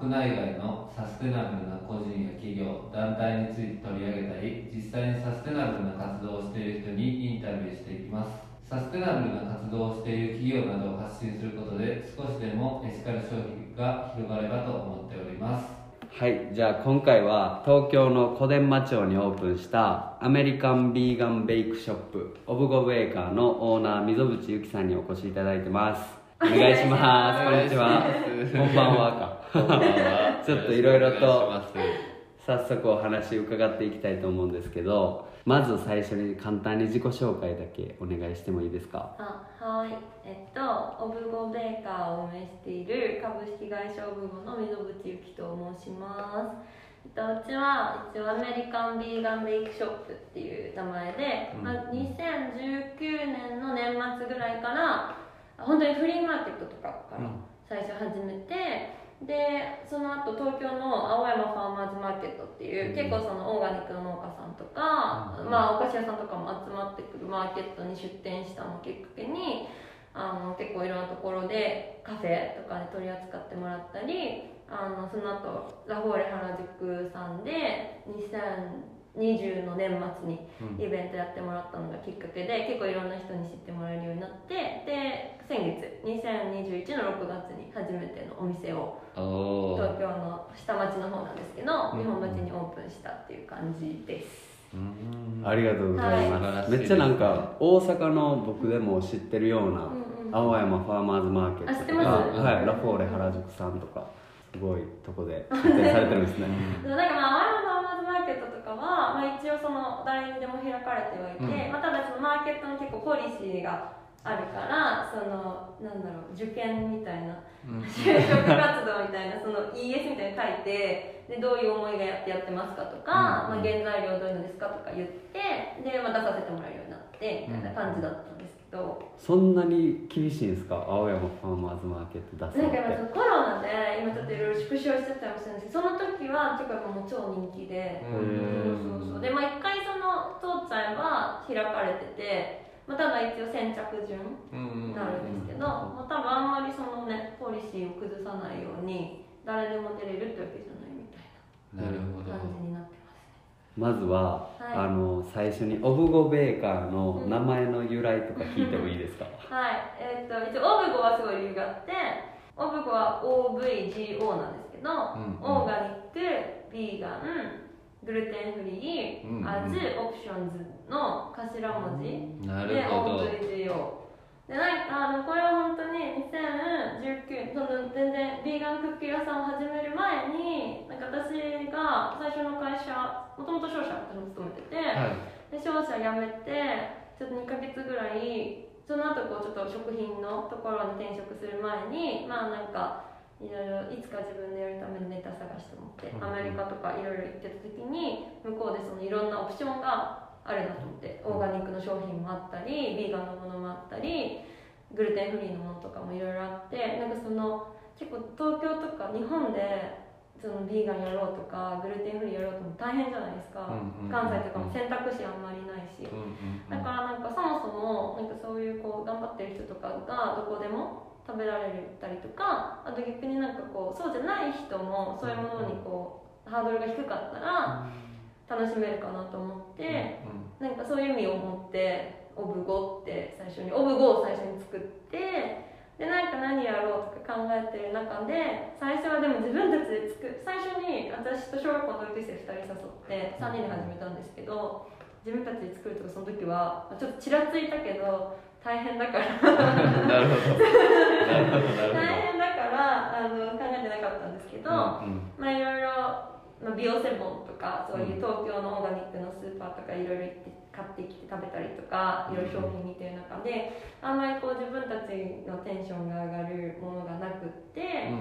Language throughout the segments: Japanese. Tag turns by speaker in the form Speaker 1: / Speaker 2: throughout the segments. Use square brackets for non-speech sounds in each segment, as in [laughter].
Speaker 1: 国内外のサステナブルな個人や企業団体について取り上げたり実際にサステナブルな活動をしている人にインタビューしていきます。サステナブルな活動をしている企業などを発信することで少しでもエシカル消費が広がればと思っております。
Speaker 2: はいじゃあ今回は東京の小伝馬町にオープンしたアメリカンビーガンベイクショップオブゴベーカーのオーナー溝淵由紀さんにお越しいただいてます。お願いします。こんにちは。こんばんはか
Speaker 1: こんばんは
Speaker 2: ちょっといろいろと早速お話伺っていきたいと思うんですけどまず最初に簡単に自己紹介だけお願いしてもいいですか？
Speaker 3: あはい。えっとオブゴベーカーを運営している株式会社オブゴの溝口由紀と申します。えっとうちは一応アメリカンビーガンベイクショップっていう名前で、
Speaker 2: うん。
Speaker 3: まあ、2019年の年末ぐらいから本当にフリーマーケットとかから最初始めて、でその後東京の青山ファーマーズマーケットっていう、
Speaker 2: うん。
Speaker 3: 結構そのオーガニックの農家さんとか、
Speaker 2: うん。
Speaker 3: まあお菓子屋さんとかも集まってくるマーケットに出店したのをきっかけにあの結構いろんなところでカフェとかで取り扱ってもらったりあのその後ラフォーレ原宿さんで2020の年末に
Speaker 2: うん。
Speaker 3: イベントやってもらったのがきっかけで結構いろんな人に知ってもらえるようになってで先月2021の6月に初めてのお店を東京の下町の方なんですけど
Speaker 2: うん。
Speaker 3: 日本橋にオープンしたっていう感じです。
Speaker 2: ありがとうございます、
Speaker 1: はい。
Speaker 2: めっちゃなんか大阪の僕でも知ってるような
Speaker 3: うんうん
Speaker 2: 青山ファーマーズマーケット
Speaker 3: あ知って
Speaker 2: とか、
Speaker 3: ます？
Speaker 2: はい、ラフォーレ原宿さんとかすごいとこで出店されてるんですね。[laughs]
Speaker 3: そうなんかまあ青山ケットとかは、まあ、一応その誰にでも開かれてはいて、
Speaker 2: うん。
Speaker 3: まあ、ただそのマーケットの結構ポリシーがあるからそのなんだろう受験みたいな
Speaker 1: うん。
Speaker 3: 就職活動みたいなその ES みたいに書いてでどういう思いがやってやってますかとか、
Speaker 2: うん。
Speaker 3: まあ、原材料どういうのですかとか言ってで、まあ、出させてもらえるようになってみたいな感じだったんですけど、
Speaker 2: そんなに厳しいんですか？青山ファーマーズマーケット出すの
Speaker 3: なんかやっぱそのコロナで今ちょっといろいろ縮小しちゃったりもするんですけどその時は結構もう超人気で。
Speaker 2: うん。
Speaker 3: そうそうそう。でまあ一回その通っちゃえば開かれてて、まあ、ただ一応先着順
Speaker 1: うん。
Speaker 3: になるんですけど、まあ、多分あんまりそのねポリシーを崩さないように誰でも出れるってわけじゃないみたい
Speaker 1: なるほど。
Speaker 3: な感じになってま
Speaker 2: ずは、
Speaker 3: はい。
Speaker 2: あの最初にオブゴベーカーの名前の由来とか聞いてもいいですか、
Speaker 3: はい。えっと一応オブゴはすごい理由があってオブゴは OVGO なんですけど、
Speaker 1: うんうん。
Speaker 3: organic vegan gluten free、
Speaker 1: うんうん。
Speaker 3: as options の頭文字、
Speaker 1: なるほど。
Speaker 3: OVGO でなんかあのこれは本当に2019その全然ビーガンクッキー屋さんを始める前になんか私が最初の会社もともと商社私も勤めてて、
Speaker 1: はい。
Speaker 3: で商社辞めてちょっと2ヶ月ぐらいその後こうちょっと食品のところに転職する前にまあなんかいろいろいつか自分でやるためのネタ探して思って
Speaker 1: うん。
Speaker 3: アメリカとかいろいろ行ってた時に向こうでそのいろんなオプションがあるなと思ってオーガニックの商品もあったりビーガンのものもあったりグルテンフリーのものとかもいろいろあってなんかその結構東京とか日本でそのビーガンやろうとかグルテンフリーやろうとも大変じゃないですか、
Speaker 1: うんうんうん
Speaker 3: 関西とかも選択肢あんまりないし、
Speaker 1: うんうんうん。
Speaker 3: だからなんかそもそもなんかそういうこう頑張ってる人とかがどこでも食べられたりとかあと逆になんかこうそうじゃない人もそういうものにこうハードルが低かったら楽しめるかなと思って、なんかそういう意味を持ってオブゴって最初にオブゴを最初に作ってでなんか何やろうとか考えてる中で最初はでも自分たちで作る。最初に私と小学校の同級生2人誘って3人で始めたんですけど自分たちで作るとかその時はまあちょっとちらついたけど大変だから。[laughs]
Speaker 1: なるほど。
Speaker 3: 大変だからあの考えてなかったんですけど、
Speaker 1: うん。
Speaker 3: まあいろいろ、まあ、ビオセボンとかそういう東京のオーガニックのスーパーとかいろいろ行って買ってきて食べたりとかいろいろ商品見てる中であんまりこう自分たちのテンションが上がるものがなくって、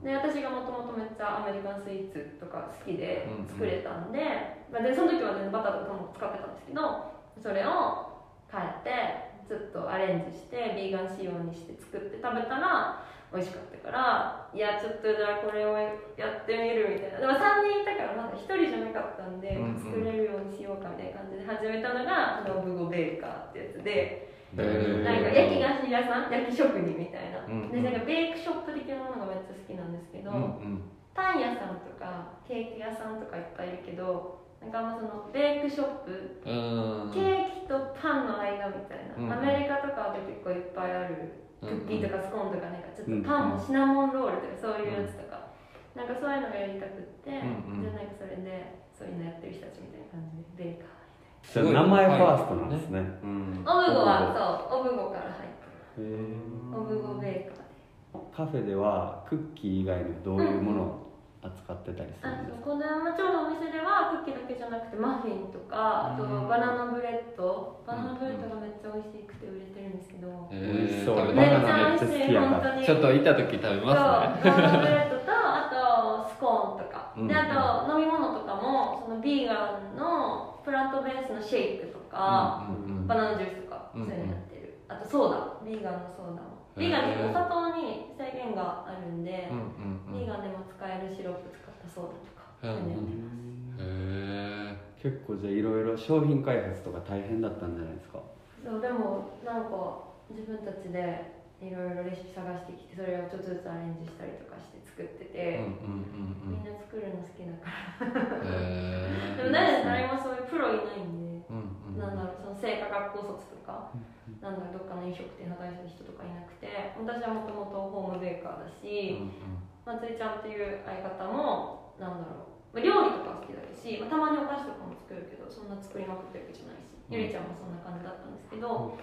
Speaker 3: で私がもともとめっちゃアメリカンスイーツとか好きで作れたんで,、まあ、でその時は全然バターとかも使ってたんですけどそれを変えてずっとアレンジしてビーガン仕様にして作って食べたら美味しかったからいやちょっとじゃあこれをやってみるみたいな。でも3人いたからまだ1人じゃなかったんで、
Speaker 1: うんうん。
Speaker 3: 作れるようにしようかみたいな感じで始めたのがノブゴベーカーってやつで。
Speaker 1: うん
Speaker 3: なんか焼き菓子屋さん焼き職人みたいな、
Speaker 1: うんうん。
Speaker 3: でなんかベークショップ的なものがめっちゃ好きなんですけど、
Speaker 1: うんうん。
Speaker 3: パン屋さんとかケーキ屋さんとかいっぱいいるけどなんかまそのベークショップ
Speaker 1: うん。
Speaker 3: ケーキとパンの間みたいな、
Speaker 1: うん
Speaker 3: アメリカとかで結構いっぱいあるクッキーとかスコーンとかなんかちょっと
Speaker 2: うん
Speaker 3: パンもシナモンロールとかそういうやつとか、なんかそういうのがやりたくって、
Speaker 1: うんうん。
Speaker 3: じゃあなんかそれでそういうのやってる人たちみたいな感じでベーカ
Speaker 2: じゃあ名前ファーストなんですね。
Speaker 1: うん。
Speaker 3: ーオブゴ。はそうオブゴから入ってオブゴベーカー
Speaker 2: カフェではクッキー以外にどういうものを扱ってたりする
Speaker 3: あ
Speaker 2: んですか？
Speaker 3: この山町のお店ではクッキーだけじゃなくてマフィンとかあと
Speaker 1: うん
Speaker 3: バナナブレッド。バナナブレッドがめっちゃ美味しくて売れてるんですけど、
Speaker 1: え
Speaker 2: 美味しそう。
Speaker 3: めっち
Speaker 1: たい
Speaker 2: バナナ
Speaker 3: ゃ美味しい本当に。
Speaker 1: ちょっと行った時食べますね。[laughs]
Speaker 3: バナナブレッドとあとスコーンとか、
Speaker 1: うん。
Speaker 3: であと飲み物とかもそのビーガンのプラントベースのシェイクとか、バナナジュースとか
Speaker 1: うん
Speaker 3: そういうのやってる、あとソーダ。ビーガンのソーダも。ビーガンってお砂糖に制限があるんで、
Speaker 1: うんうんうん。
Speaker 3: ビーガンでも使えるシロップ使ったソーダとか、
Speaker 1: うん。へ
Speaker 2: 結構じゃあいろいろ商品開発とか大変だったんじゃないですか？
Speaker 3: そうでもなんか自分たちでいろいろレシピ探してきてそれをちょっとずつアレンジしたりとかして作ってて、
Speaker 1: えうんうんうんうん。
Speaker 3: みんな作るの好きだから。
Speaker 1: へ
Speaker 3: でも誰誰もそういうプロいないんで、
Speaker 1: うんうん
Speaker 3: なんだろうその製菓学校卒とか、なんだろうどっかの飲食店働いてる人とかいなくて私はもともとホームベーカーだし、まつりちゃんっていう相方もなんだろう、まあ、料理とか好きだし、まあ、たまにお菓子とかも作るけどそんな作りまくってるわけじゃないし、
Speaker 1: うん。
Speaker 3: ゆりちゃんもそんな感じだったんですけど、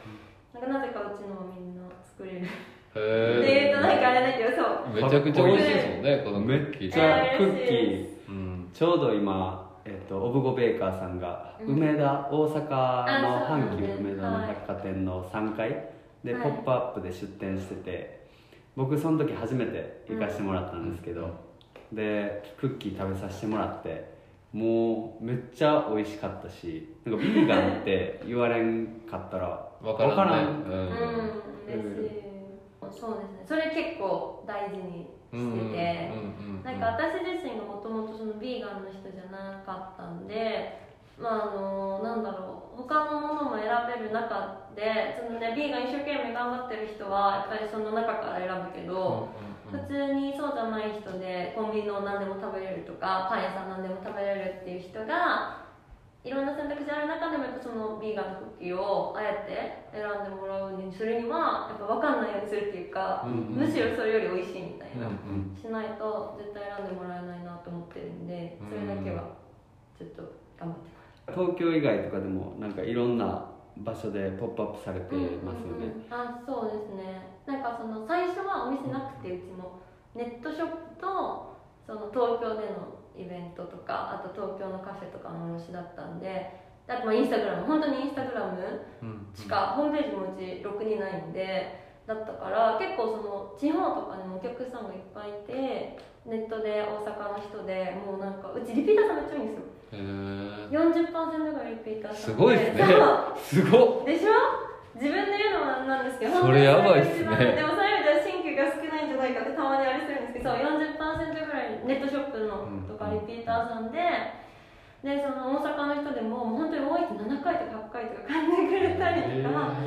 Speaker 3: なんかなぜかうちのはみんな作れる。って
Speaker 1: へ
Speaker 3: いうとなんかあれだけどそう。
Speaker 1: めちゃくちゃ美味しいですもんねこのクッキー。
Speaker 2: ちゃ
Speaker 3: えー
Speaker 2: クッキ
Speaker 3: 嬉
Speaker 2: ー
Speaker 1: うん。
Speaker 2: ちょうど今、えっとオブゴベーカーさんが
Speaker 3: うん。
Speaker 2: 梅田、大阪の阪急梅田の百貨店の3階で
Speaker 3: はい。
Speaker 2: ポップアップで出店してて僕その時初めて行かしてもらったんですけど、でクッキー食べさせてもらってもうめっちゃ美味しかったしなんかビーガンって言われんかったら
Speaker 1: わからんね。
Speaker 2: わからん。
Speaker 3: うん。嬉しいそうですねそれ結構大事にしてて、なん。か私自身がもともとそのビーガンの人じゃなかったん。でまああのなん。だろう他のものも選べる中でそのねビーガン一生懸命頑張ってる人はやっぱりその中から選ぶけど、普通にそうじゃない人でコンビニの何でも食べれるとかパン屋さん何でも食べれるっていう人がいろんな選択肢ある中でもやっぱそのビーガンのクッキーをあえて選んでもらうにするにはやっぱ分かんないようにするっていうか、
Speaker 1: うん
Speaker 3: むしろそれより美味しいみたいな、
Speaker 1: うん。
Speaker 3: しないと絶対選んでもらえないなと思ってるんでそれだけはちょっと頑張ってます
Speaker 2: 東京以外とかでもなんかいろんな場所でポップアップされてますよね、
Speaker 3: うんうんうん。あそうですね。なんかその最初はお店なくてうちも。ネットショップとその東京でのイベントとかあと東京のカフェとかの卸だったんであとまあインスタグラム本当にインスタグラムしかホームページもうちろくにないんでだったから結構その地方とかにもお客さんがいっぱいいてネットで大阪の人でもうなんかうちリピーターさんめっちゃ多いんですよ
Speaker 1: へえ
Speaker 3: 40%ぐらいリピーターさん
Speaker 1: すごいっすね。すごっ。
Speaker 3: でしょ？自分で言うのもなんですけど
Speaker 1: それやばいっすね。
Speaker 3: でもそういう意味では新規が少ないんじゃないかってたまにあれするんですけどそう40%ぐらいネットショップのとかリピーターさんででその大阪の人でも本当に多いって7回とか8回とか買んでくれたりとか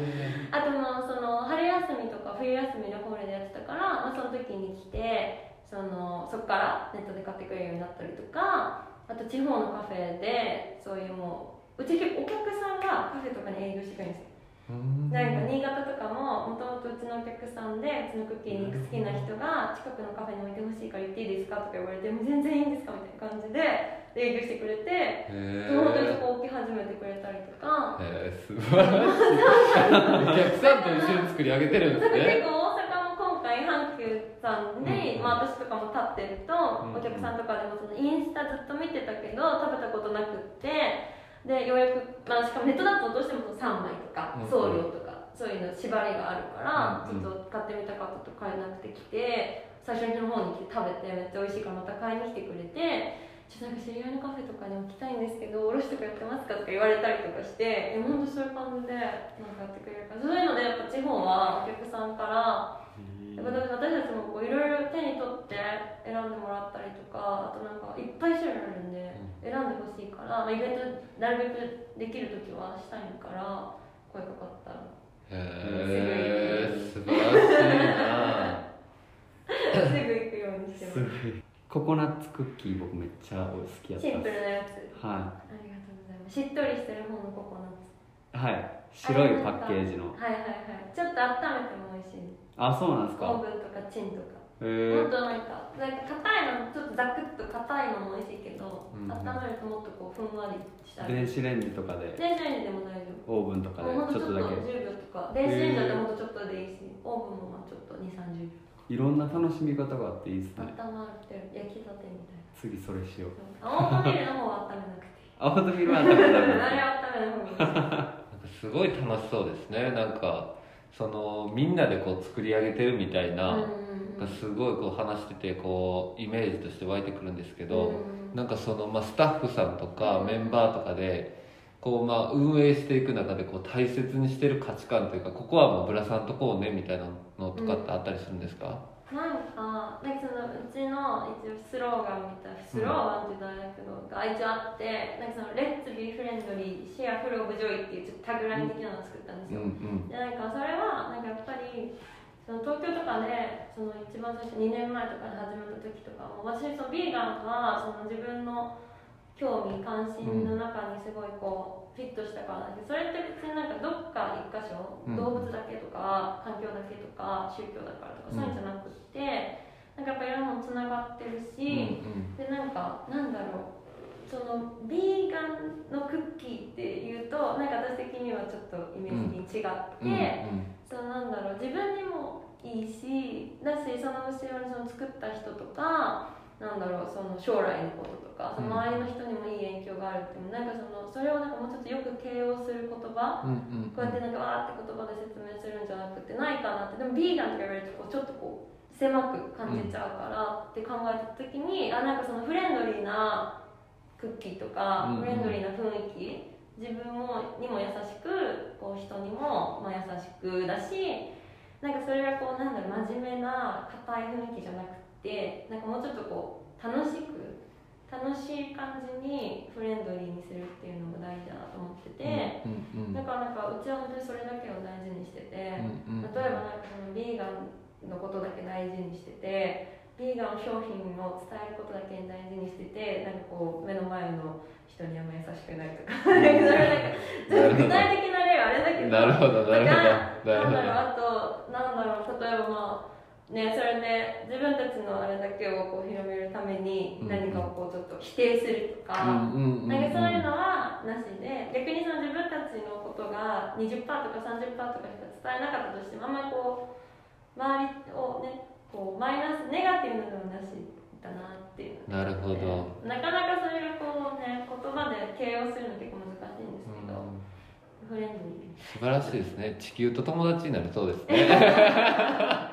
Speaker 3: あとまあその春休みとか冬休みでホールでやってたから、まあ、その時に来てそのそこからネットで買ってくれるようになったりとかあと地方のカフェでそういうもううち結構お客さんがカフェとかに営業してくるんですよ。なんか新潟とかももともとうちのお客さんでうちのクッキーに好きな人が近くのカフェに置いてほしいから言っていいですかとか言われてもう全然いいんですかみたいな感じで営業してくれて本当にそこ置き始めてくれたりとか。
Speaker 1: へえ素晴らしいお客さんと一緒に作り上げてるんですね [laughs]
Speaker 3: さんで、
Speaker 1: うん
Speaker 3: まあ、私とかも立ってると、
Speaker 1: うん
Speaker 3: お客さんとかでもそのインスタずっと見てたけど食べたことなくってでようやく、まあ、しかもネットだとどうしてもその3枚とか
Speaker 1: うん
Speaker 3: 送料とか、そういうの縛りがあるから、
Speaker 1: うん
Speaker 3: ちょっと買ってみたかったと買えなくて来て最初の方に来て食べてめっちゃ美味しいからまた買いに来てくれて。ちょっとなんか知り合いのカフェとかに置きたいんですけど、おろしとかやってますかとか言われたりとかして、え本当そういう感じでなんかやってくれるから、そういうのでやっぱ地方はお客さんからやっぱ私たちもこういろいろ手に取って選んでもらったりとかあとなんかいっぱい種類あるんで選んでほしいから、まあ、イベントなるべくできる時はしたいから声かかったら。
Speaker 1: へえ素晴らしいな。[laughs]
Speaker 3: すぐ行くようにしてます。
Speaker 2: ココナッツクッキー僕めっちゃ好きやった
Speaker 3: シンプルなやつ。
Speaker 2: は
Speaker 3: ありがとうございます。しっとりしてる方のココナッツ。
Speaker 2: いはい。白いパッケージの。
Speaker 3: はいはいはい。ちょっと温めても美味しい。
Speaker 2: あそうなんですか？
Speaker 3: オーブンとかチンとか。
Speaker 2: へえ
Speaker 3: もっとなんかなんか硬いのちょっとザクッと硬いのも美味しいけど、
Speaker 2: うん
Speaker 3: 温めるともっとこうふんわりした
Speaker 2: 電
Speaker 3: り
Speaker 2: 子レンジとかで？
Speaker 3: 電子レンジでも大丈夫。
Speaker 2: オーブンとかで
Speaker 3: ちょっと
Speaker 2: だけ。
Speaker 3: 10秒とか。電子レンジだともっとちょっとでいいしオーブンもまあちょっと2 3 0
Speaker 2: いろんな楽しみ方があっていいです
Speaker 3: 秒
Speaker 2: ね。
Speaker 3: 温まってる。焼きたてみたい
Speaker 2: 次それしよう。
Speaker 3: なオートミールの方は温めなくていい。
Speaker 2: あオートミールは食べた [laughs]
Speaker 3: あれは温めない方がいい
Speaker 1: すごい楽しそうですね。なんかそのみんなでこう作り上げてるみたいな、すごいこう話しててこうイメージとして湧いてくるんですけど、
Speaker 3: うん
Speaker 1: なんかその、まあ、スタッフさんとか
Speaker 3: うん。
Speaker 1: メンバーとかでこう、まあ、運営していく中でこう大切にしてる価値観というかここはもうブラさんとこうねみたいなのとかってあったりするんですか、
Speaker 3: なんか、なんかそのうちの一応スローガンみたいな、スローガンって言ったらあれだけど、が一応あって、なんかその、 Let's be friendly、share full of joy っていうちょっとタグライン的なのを作ったんです
Speaker 1: うんうん
Speaker 3: よ。で、なんかそれは、なんかやっぱり、その東京とかで、その一番最初2年前とかで始めた時とかも、私そのビーガンがその自分の興味関心の中にすごいこうフィットしたからなそれって別になんかどっか一箇所、
Speaker 1: うん。
Speaker 3: 動物だけとか環境だけとか宗教だからとかそういうんじゃなくって、なんかやっぱいろんなものつながってるし、
Speaker 1: うん
Speaker 3: でなんかなんだろうそのビーガンのクッキーっていうとなんか私的にはちょっとイメージ的に違って、
Speaker 1: うんうん。
Speaker 3: そのなんだろう自分にもいいしだしその後ろにその作った人とかなんだろうその将来のこととかその周りの人にもいい影響があるってなんかそのそれをなんかもうちょっとよく形容する言葉
Speaker 1: うんうん
Speaker 3: こうやってなんかわーって言葉で説明するんじゃなくてないかなってでもビーガンとか言われるとこうちょっとこう狭く感じちゃうからって考えた時にあなんかそのフレンドリーなクッキーとか、
Speaker 1: うんうん。
Speaker 3: フレンドリーな雰囲気自分もにも優しくこう人にもまあ優しくだしなんかそれがこうなんだろう真面目な硬い雰囲気じゃなくてなんかもうちょっとこう楽しく楽しい感じにフレンドリーにするっていうのも大事だなと思ってて、
Speaker 1: うんうん
Speaker 3: だからなんかうちは本当にそれだけを大事にしてて、
Speaker 1: うんうん
Speaker 3: 例えばなんかそのビーガンのことだけ大事にしててビーガン商品を伝えることだけに大事にしててなんかこう目の前の人にあんま優しくないとか。なん。か [laughs] それなんか具体的な例はあれだけど
Speaker 1: なるほどなるほど
Speaker 3: だから
Speaker 1: なるほど。
Speaker 3: なんだろうあとなんだろう例えばまあねそれで自分たちのあれだけをこう広めるために何かをこうちょっと否定するとか、なんかそういうのはなしで逆にその自分たちのことが20%とか30%とかしか伝えなかったとしてもあんまりこう周りをねこうマイナスネガティブなのはなしだなっていう。の
Speaker 1: なるほど。
Speaker 3: なかなかそれがこうね言葉で形容するの結構難しいんですけど、フレンドリー。
Speaker 1: 素晴らしいですね。地球と友達になるそうですね [laughs]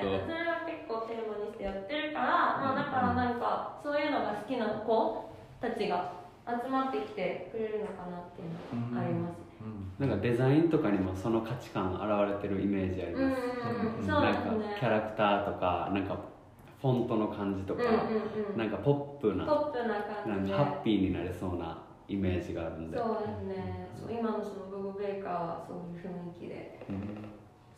Speaker 3: それは結構テーマにしてやってるから、まあ、だからなんかそういうのが好きな子たちが集まってきてくれるのかなっていうのがあります、
Speaker 2: なんかデザインとかにもその価値観現れてるイメージあり
Speaker 3: うん、うん
Speaker 2: ます、
Speaker 3: うん。
Speaker 1: う
Speaker 2: なんかキャラクターとかなんかフォントの感じとか、
Speaker 3: うんうんうん。
Speaker 2: なんかポップな
Speaker 3: ポップな感じ
Speaker 2: ハッピーになれそうなイメージがあるんで。
Speaker 3: そうですね、今のそのブブベーカーはそういう雰囲気で。
Speaker 2: うん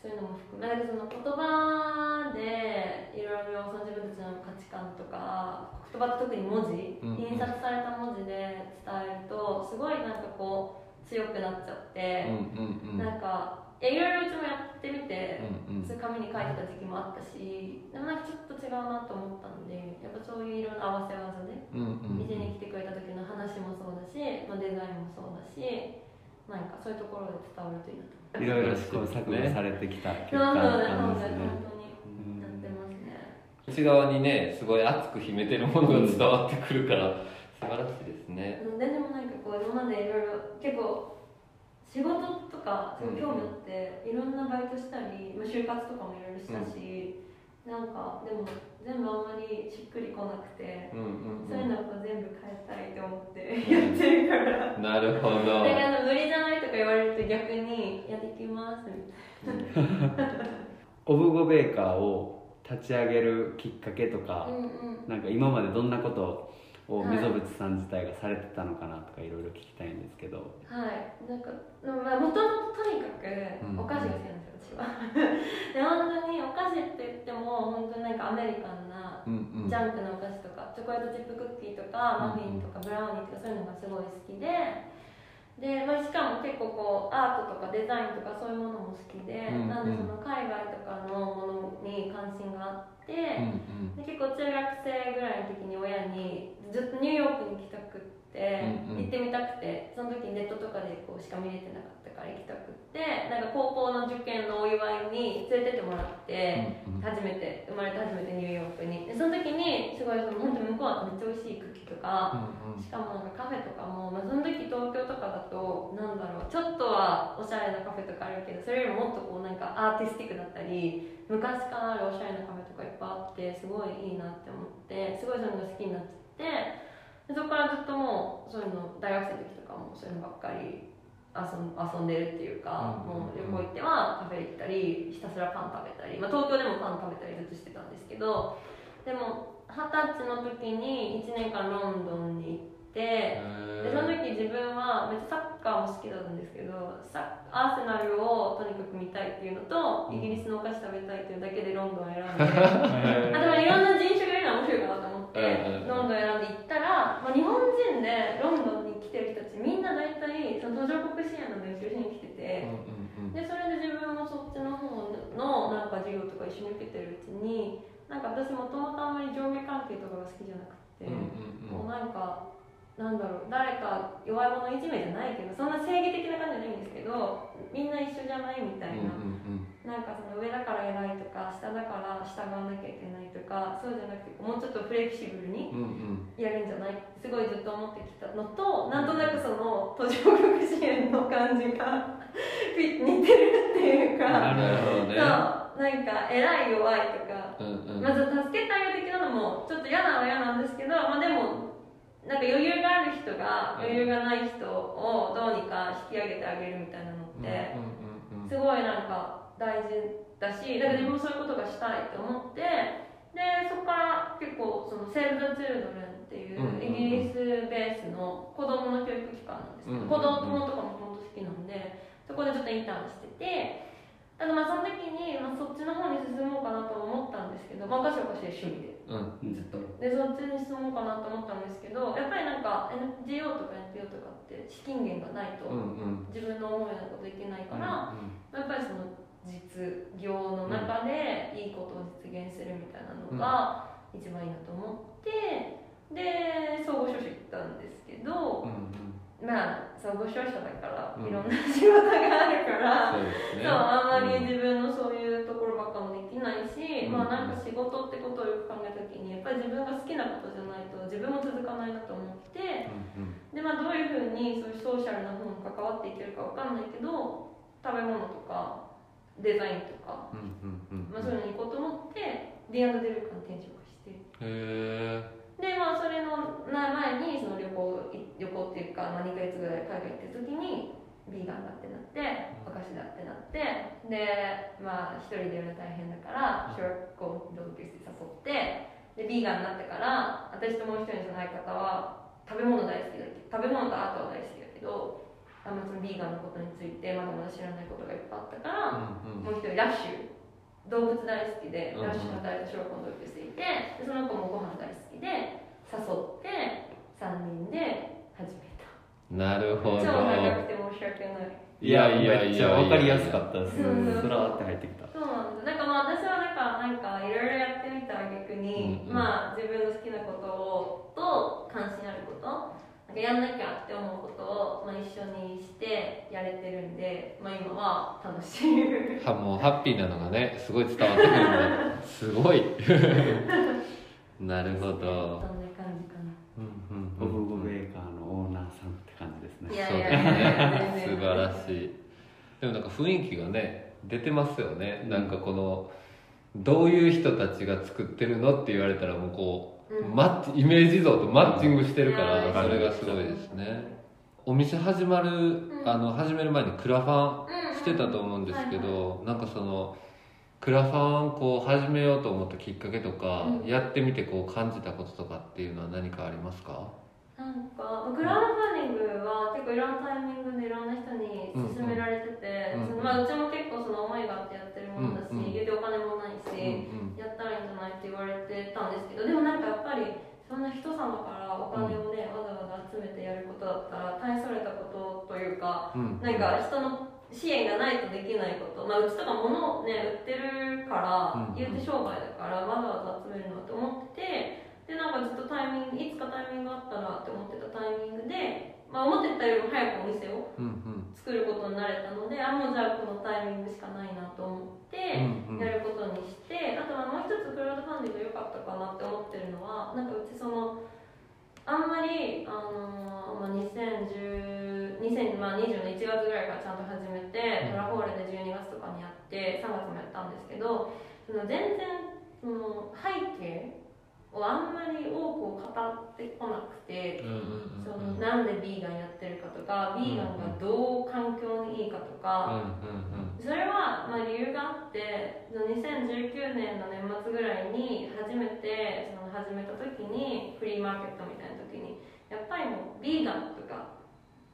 Speaker 3: そういうのも含めなんかその言葉でいろいろその自分たちの価値観とか言葉って特に文字、
Speaker 1: うん。
Speaker 3: 印刷された文字で伝えるとすごいなんかこう強くなっちゃって、
Speaker 1: うんうんうん。
Speaker 3: なんかいろいろうちもやってみて、
Speaker 1: うんうん。
Speaker 3: そういう紙に書いてた時期もあったしでもなんかちょっと違うなと思ったんでやっぱそういういろんな合わせ技で
Speaker 1: うんうん
Speaker 3: 店に来てくれた時の話もそうだし、まあ、デザインもそうだしなんかそういうところで伝わるといいなと。思
Speaker 2: いろいろ試行錯誤されてきた結果なんですね。
Speaker 1: 内側にねすごい熱く秘めてるものが伝わってくるから素晴らしいですね
Speaker 3: うんででもなんかこう今までいろいろ結構仕事とか興味あって、いろんなバイトしたり、まあ、就活とかもいろいろしたし、なんかでも全部あんまりしっくりこなくて、
Speaker 1: うんうん
Speaker 3: そういうのを全部変えたいと思ってやってるから。
Speaker 1: なるほど。
Speaker 3: だからあの無理じゃないとか言われると逆に「やってきます」みたい
Speaker 2: オブゴベーカーを立ち上げるきっかけとか、
Speaker 3: な。うんうん。
Speaker 2: なんか今までどんなことを溝渕さん自体がされてたのかなとかいろいろ聞きたいんですけど。
Speaker 3: はい、なんか、まあ、もともととにかく
Speaker 1: うん。
Speaker 3: お菓子が好きなんですよ、私は。[laughs] で本当にお菓子って言っても本当になんかアメリカンな
Speaker 1: うんうん。
Speaker 3: ジャンクなお菓子とかチョコレートチップクッキーとかマフィンとかブラウニーとかそういうのがすごい好きで。で、まあ、しかも結構こうアートとかデザインとかそういうものも好きで、
Speaker 1: うん
Speaker 3: なんでその海外とかのものに関心があって、
Speaker 1: うん
Speaker 3: で結構中学生ぐらいの時に親にずっとニューヨークに行きたくって、
Speaker 1: うんうん。
Speaker 3: 行ってみたくてその時ネットとかでこうしか見れてなかったから行きたくってなんか高校の受験のお祝いに連れてってもらって、
Speaker 1: うんうん。
Speaker 3: 初めて生まれて初めてニューヨークに。でその時にすごいその本当に向こうはめっちゃ美味しいクッキーとか、
Speaker 1: うん
Speaker 3: しかもなんかカフェとかも、まあ、その時東京とかだとなんだろうちょっとはおしゃれなカフェとかあるけどそれよりももっとこうなんかアーティスティックだったり昔からあるおしゃれなカフェとかいっぱいあってすごいいいなって思ってすごいそういうのが好きになっちゃってでそこからずっともうそういうの大学生の時とかもそういうのばっかり遊んでるっていうか、
Speaker 1: うん。
Speaker 3: もう旅行行ってはカフェ行ったりひたすらパン食べたり、まあ、東京でもパン食べたりずっとしてたんですけどでも二十歳の時に1年間ロンドンに行ってでその時自分はめっちゃサッカーも好きだったんですけどサアーセナルをとにかく見たいっていうのとイギリスのお菓子食べたいっていうだけでロンドンを選んで。[laughs] あでもいろんな人種がいるのは面白いかなと思ってロンドン選んで行ったら、まあ、日本人でロンドンに来てる人たちみんな大体その途上国支援の勉強しに来てて、でそれで自分もそっちの方のなんか授業とか一緒に受けてるうちになんか私もともとあんまり上下関係とかが好きじゃなくて、もうなんかなんだろう誰か弱い者いじめじゃないけどそんな正義的な感じじゃないんですけどみんな一緒じゃないみたいな、なんかその上だから偉いとか下だから従わなきゃいけないとかそうじゃなくてもうちょっとフレキシブルにやるんじゃないすごいずっと思ってきたのとなんとなくその途上国支援の感じが似てるっていうか。
Speaker 1: なるほどね。
Speaker 3: なんか偉い弱いとか、
Speaker 1: うんうん。
Speaker 3: まず助けてあげる的なのもちょっと嫌なのは嫌なんですけど、まあ、でもなんか余裕がある人が余裕がない人をどうにか引き上げてあげるみたいなのってすごいなんか大事だしだから自分もそういうことがしたいと思ってでそこから結構そのセーブ・ザ・チルドレンってい
Speaker 1: うんうんうん。
Speaker 3: うイギリスベースの子供の教育機関なんですけど、
Speaker 1: うんうんうん。
Speaker 3: 子供とかも本当好きなんでそこでちょっとインターンしててただまあその時に、まあ、そっちの方に進もうかなと思ったんですけど、まあ、お菓子お菓子で趣味で。
Speaker 1: うん。
Speaker 2: ずっと。
Speaker 3: でそっちに進もうかなと思ったんですけどやっぱりなんか NGO とか NPO とかって資金源がないと
Speaker 1: うんうん。
Speaker 3: 自分の思うようなこといけないから、やっぱりその実業の中でいいことを実現するみたいなのが一番いいなと思ってで総合商社行ったんですけどまあ総合商社だから
Speaker 1: うん。
Speaker 3: いろんな仕事があるから、
Speaker 1: そうですね。
Speaker 3: そうあんまり自分のそういうところばっかもできないし、
Speaker 1: うん。
Speaker 3: まあなんか仕事ってことをよく考えた時にやっぱり自分が好きなことじゃないと自分も続かないなと思ってでまあどういうふうにそういうソーシャルな方に関わっていけるかわかんないけど食べ物とかデザインとか、まあ、そういうのに行こうと思って D& デルカに転職して。
Speaker 1: へえ。
Speaker 3: でまあそれのな前にその旅行い旅行っていうか、まあ、2ヶ月ぐらい海外行った時にビーガンだってなってお菓子だってなってでまあ一人でやるの大変だから小学校同級生誘ってでビーガンになってから私ともう一人の相方は食べ物大好きだけど食べ物とアートは大好きだけどあんまそのビーガンのことについてまだまだ知らないことがいっぱいあったから、
Speaker 1: うん
Speaker 3: もう一人ラッシュ動物大好きで
Speaker 1: うん
Speaker 3: ラッシュの働いた小学校の同級生いてでその子もご飯大好きで誘って3人で始めた。
Speaker 1: なるほど。
Speaker 3: 超長くて申し訳ない。
Speaker 1: いやいやいや
Speaker 2: 分かりやすかったです。
Speaker 3: そうそう。
Speaker 2: スラーって入ってきた。
Speaker 3: そうなんです。なんかまあ私はなんかなんかいろいろやってみた逆に、
Speaker 1: うんうん。
Speaker 3: まあ自分の好きなことをと関心あることなんかやんなきゃって思うことを、まあ、一緒にしてやれてるんで、まあ、今は楽しい。
Speaker 1: は [laughs] もうハッピーなのがねすごい伝わってくるんで。すごい。[laughs] なるほど。
Speaker 3: そんな感じかな。
Speaker 1: うん
Speaker 2: ボブ・ゴベーカーのオーナーさん。って感じですね
Speaker 3: いや
Speaker 1: そうですね素晴らしい。でもなんか雰囲気がね出てますよね。なんかこのどういう人たちが作ってるのって言われたらもうこう、
Speaker 3: うん
Speaker 1: マッチイメージ像とマッチングしてるから、
Speaker 3: うん。
Speaker 1: それがすごいですね。お店始まる、
Speaker 3: ん。
Speaker 1: あの始める前にクラファン
Speaker 3: うん。
Speaker 1: してたと思うんですけど、なんかそのクラファンこう始めようと思ったきっかけとか、
Speaker 3: うん。
Speaker 1: やってみてこう感じたこととかっていうのは何かありますか？
Speaker 3: なんかクラウドファンディングは結構いろんなタイミングでいろんな人に勧められてて、
Speaker 1: うん。
Speaker 3: そのまあ、うちも結構その思いがあってや金もないし、
Speaker 1: うん。
Speaker 3: やったらいいんじゃないって言われてたんですけどでもなんかやっぱりそんな人様からお金をね、わざわざ集めてやることだったら大それたことというか
Speaker 1: うん。
Speaker 3: なんか人の支援がないとできないこと、まあ、うちとか物をね売ってるから、
Speaker 1: うん。
Speaker 3: 言うて商売だからわざわざ集めるのって思っててでなんかずっとタイミングいつかタイミングがあったらって思ってたタイミングで、まあ、思ってたよりも早くお店を
Speaker 1: うんうん
Speaker 3: 作ることになれたのであもうじゃあこのタイミングしかないなと思って。
Speaker 1: うんうん
Speaker 3: やることにしてあとはもう一つクラウドファンディング良かったかなって思ってるのはなんかうちそのあんまり、あのーまあ、2010 2020まあ20の1月ぐらいからちゃんと始めて、
Speaker 1: うん
Speaker 3: トラフォーレで12月とかにやって3月もやったんですけどその全然その背景をあんまり多くを語ってこなくてそのなんでビーガンやってるかとかビーガンがどう環境にいいかとか、
Speaker 1: うん
Speaker 3: それはまあ理由があってその2019年の年末ぐらいに初めてその始めた時にフリーマーケットみたいな時にやっぱりもうビーガンとか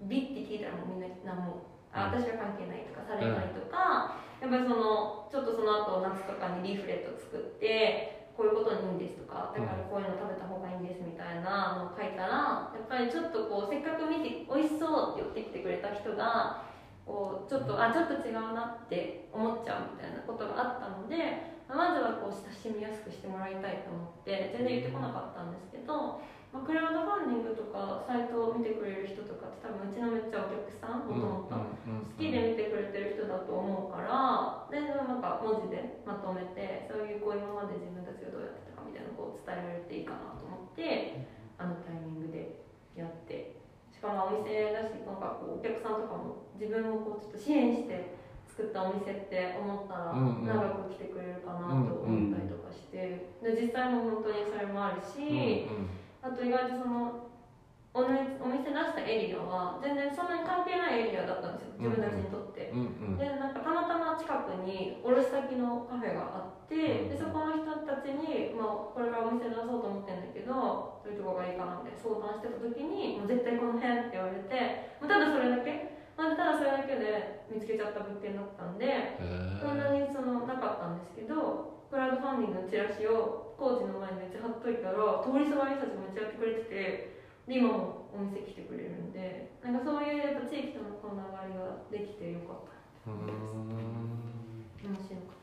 Speaker 3: 美って聞いたらもうみんな何もあ私は関係ないとかされないとか、やっぱりそのちょっとその後夏とかにリーフレット作ってこういうことにいいんですとかだからこういうの食べた方がいいんですみたいなのを書いたらやっぱりちょっとこうせっかく見て美味しそうって言ってきてくれた人がこうちょっとあちょっと違うなって思っちゃうみたいなことがあったのでまずはこう親しみやすくしてもらいたいと思って全然言ってこなかったんですけど、まあ、クラウドファンディングとかサイトを見てくれる人とかって多分うちのめっちゃお客さんもともと。好きで見てくれてる人だと思うからでなんか文字でまとめてそういうこう今まで自分たちがどうやってたかみたいなのをこう伝えられていいかなと思ってあのタイミングでやって。しかもお店だしなんかこうお客さんとかも自分をこうちょっと支援して作ったお店って思ったら
Speaker 1: うんうん。
Speaker 3: 長く来てくれるかなと思ったりとかして。で実際も本当にそれもあるし、あと意外とそのお店お店出したエリアは全然そんなに関係ないエリアだったんですよ。自分たちにとって。でなんかたまたま近くに卸先のカフェがあって、でそこの人たちに、まあ、これからお店出そうと思ってんだけどどういうとこがいいかなって相談してた時に「もう絶対この辺」って言われて、まあ、ただそれだけ、まあ、ただそれだけで見つけちゃった物件だったんでそんなにそのなかったんですけどクラウドファンディングのチラシを工事の前にめっちゃ貼っといたら通りすがりの人たちめっちゃやってくれててで今もお店来てくれるんでなんかそういうやっぱ地域とのつながりができてよかった。面白かっ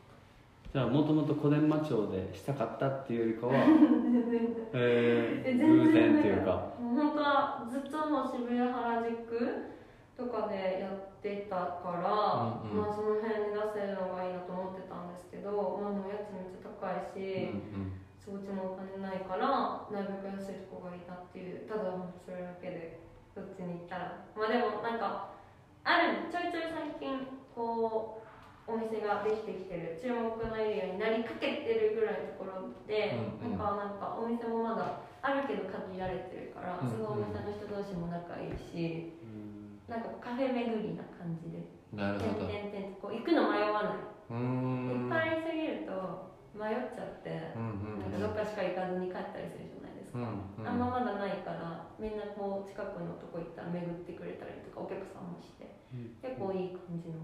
Speaker 2: じゃあもともと小伝馬町でしたかったっていうよりかは
Speaker 3: た [laughs] 全然。
Speaker 2: えー、
Speaker 3: え全
Speaker 2: 偶然
Speaker 3: 然
Speaker 2: っていうか。
Speaker 3: もう本当はずっともう渋谷原宿とかでやってたから、
Speaker 1: うんうん。
Speaker 3: まあその辺に出せるのがいいなと思ってたんですけど、まあ、でも家賃めっちゃ高いし、そうちもお金ないからなるべく安いとこがいいなっていうただそれだけでどっちに行ったら。まあでもなんかあるちょいちょい最近こうお店ができてきてる注目のエリアになりかけてるぐらいのところで、
Speaker 1: うんうん。
Speaker 3: なんかなんかお店もまだあるけど限られてるから、
Speaker 1: うんうん。
Speaker 3: すごいお店の人同士も仲いいしなんかカフェ巡りな感じで点
Speaker 1: なるほど。
Speaker 3: 々点々こう行くの迷わない、いっぱいすぎると迷っちゃって。
Speaker 1: うんうん
Speaker 3: なんかどっかしか行かずに帰ったりするじゃないですか、
Speaker 1: うんうん
Speaker 3: あんままだないからみんなこう近くのとこ行ったら巡ってくれたりとかお客さんもして結構いい感じの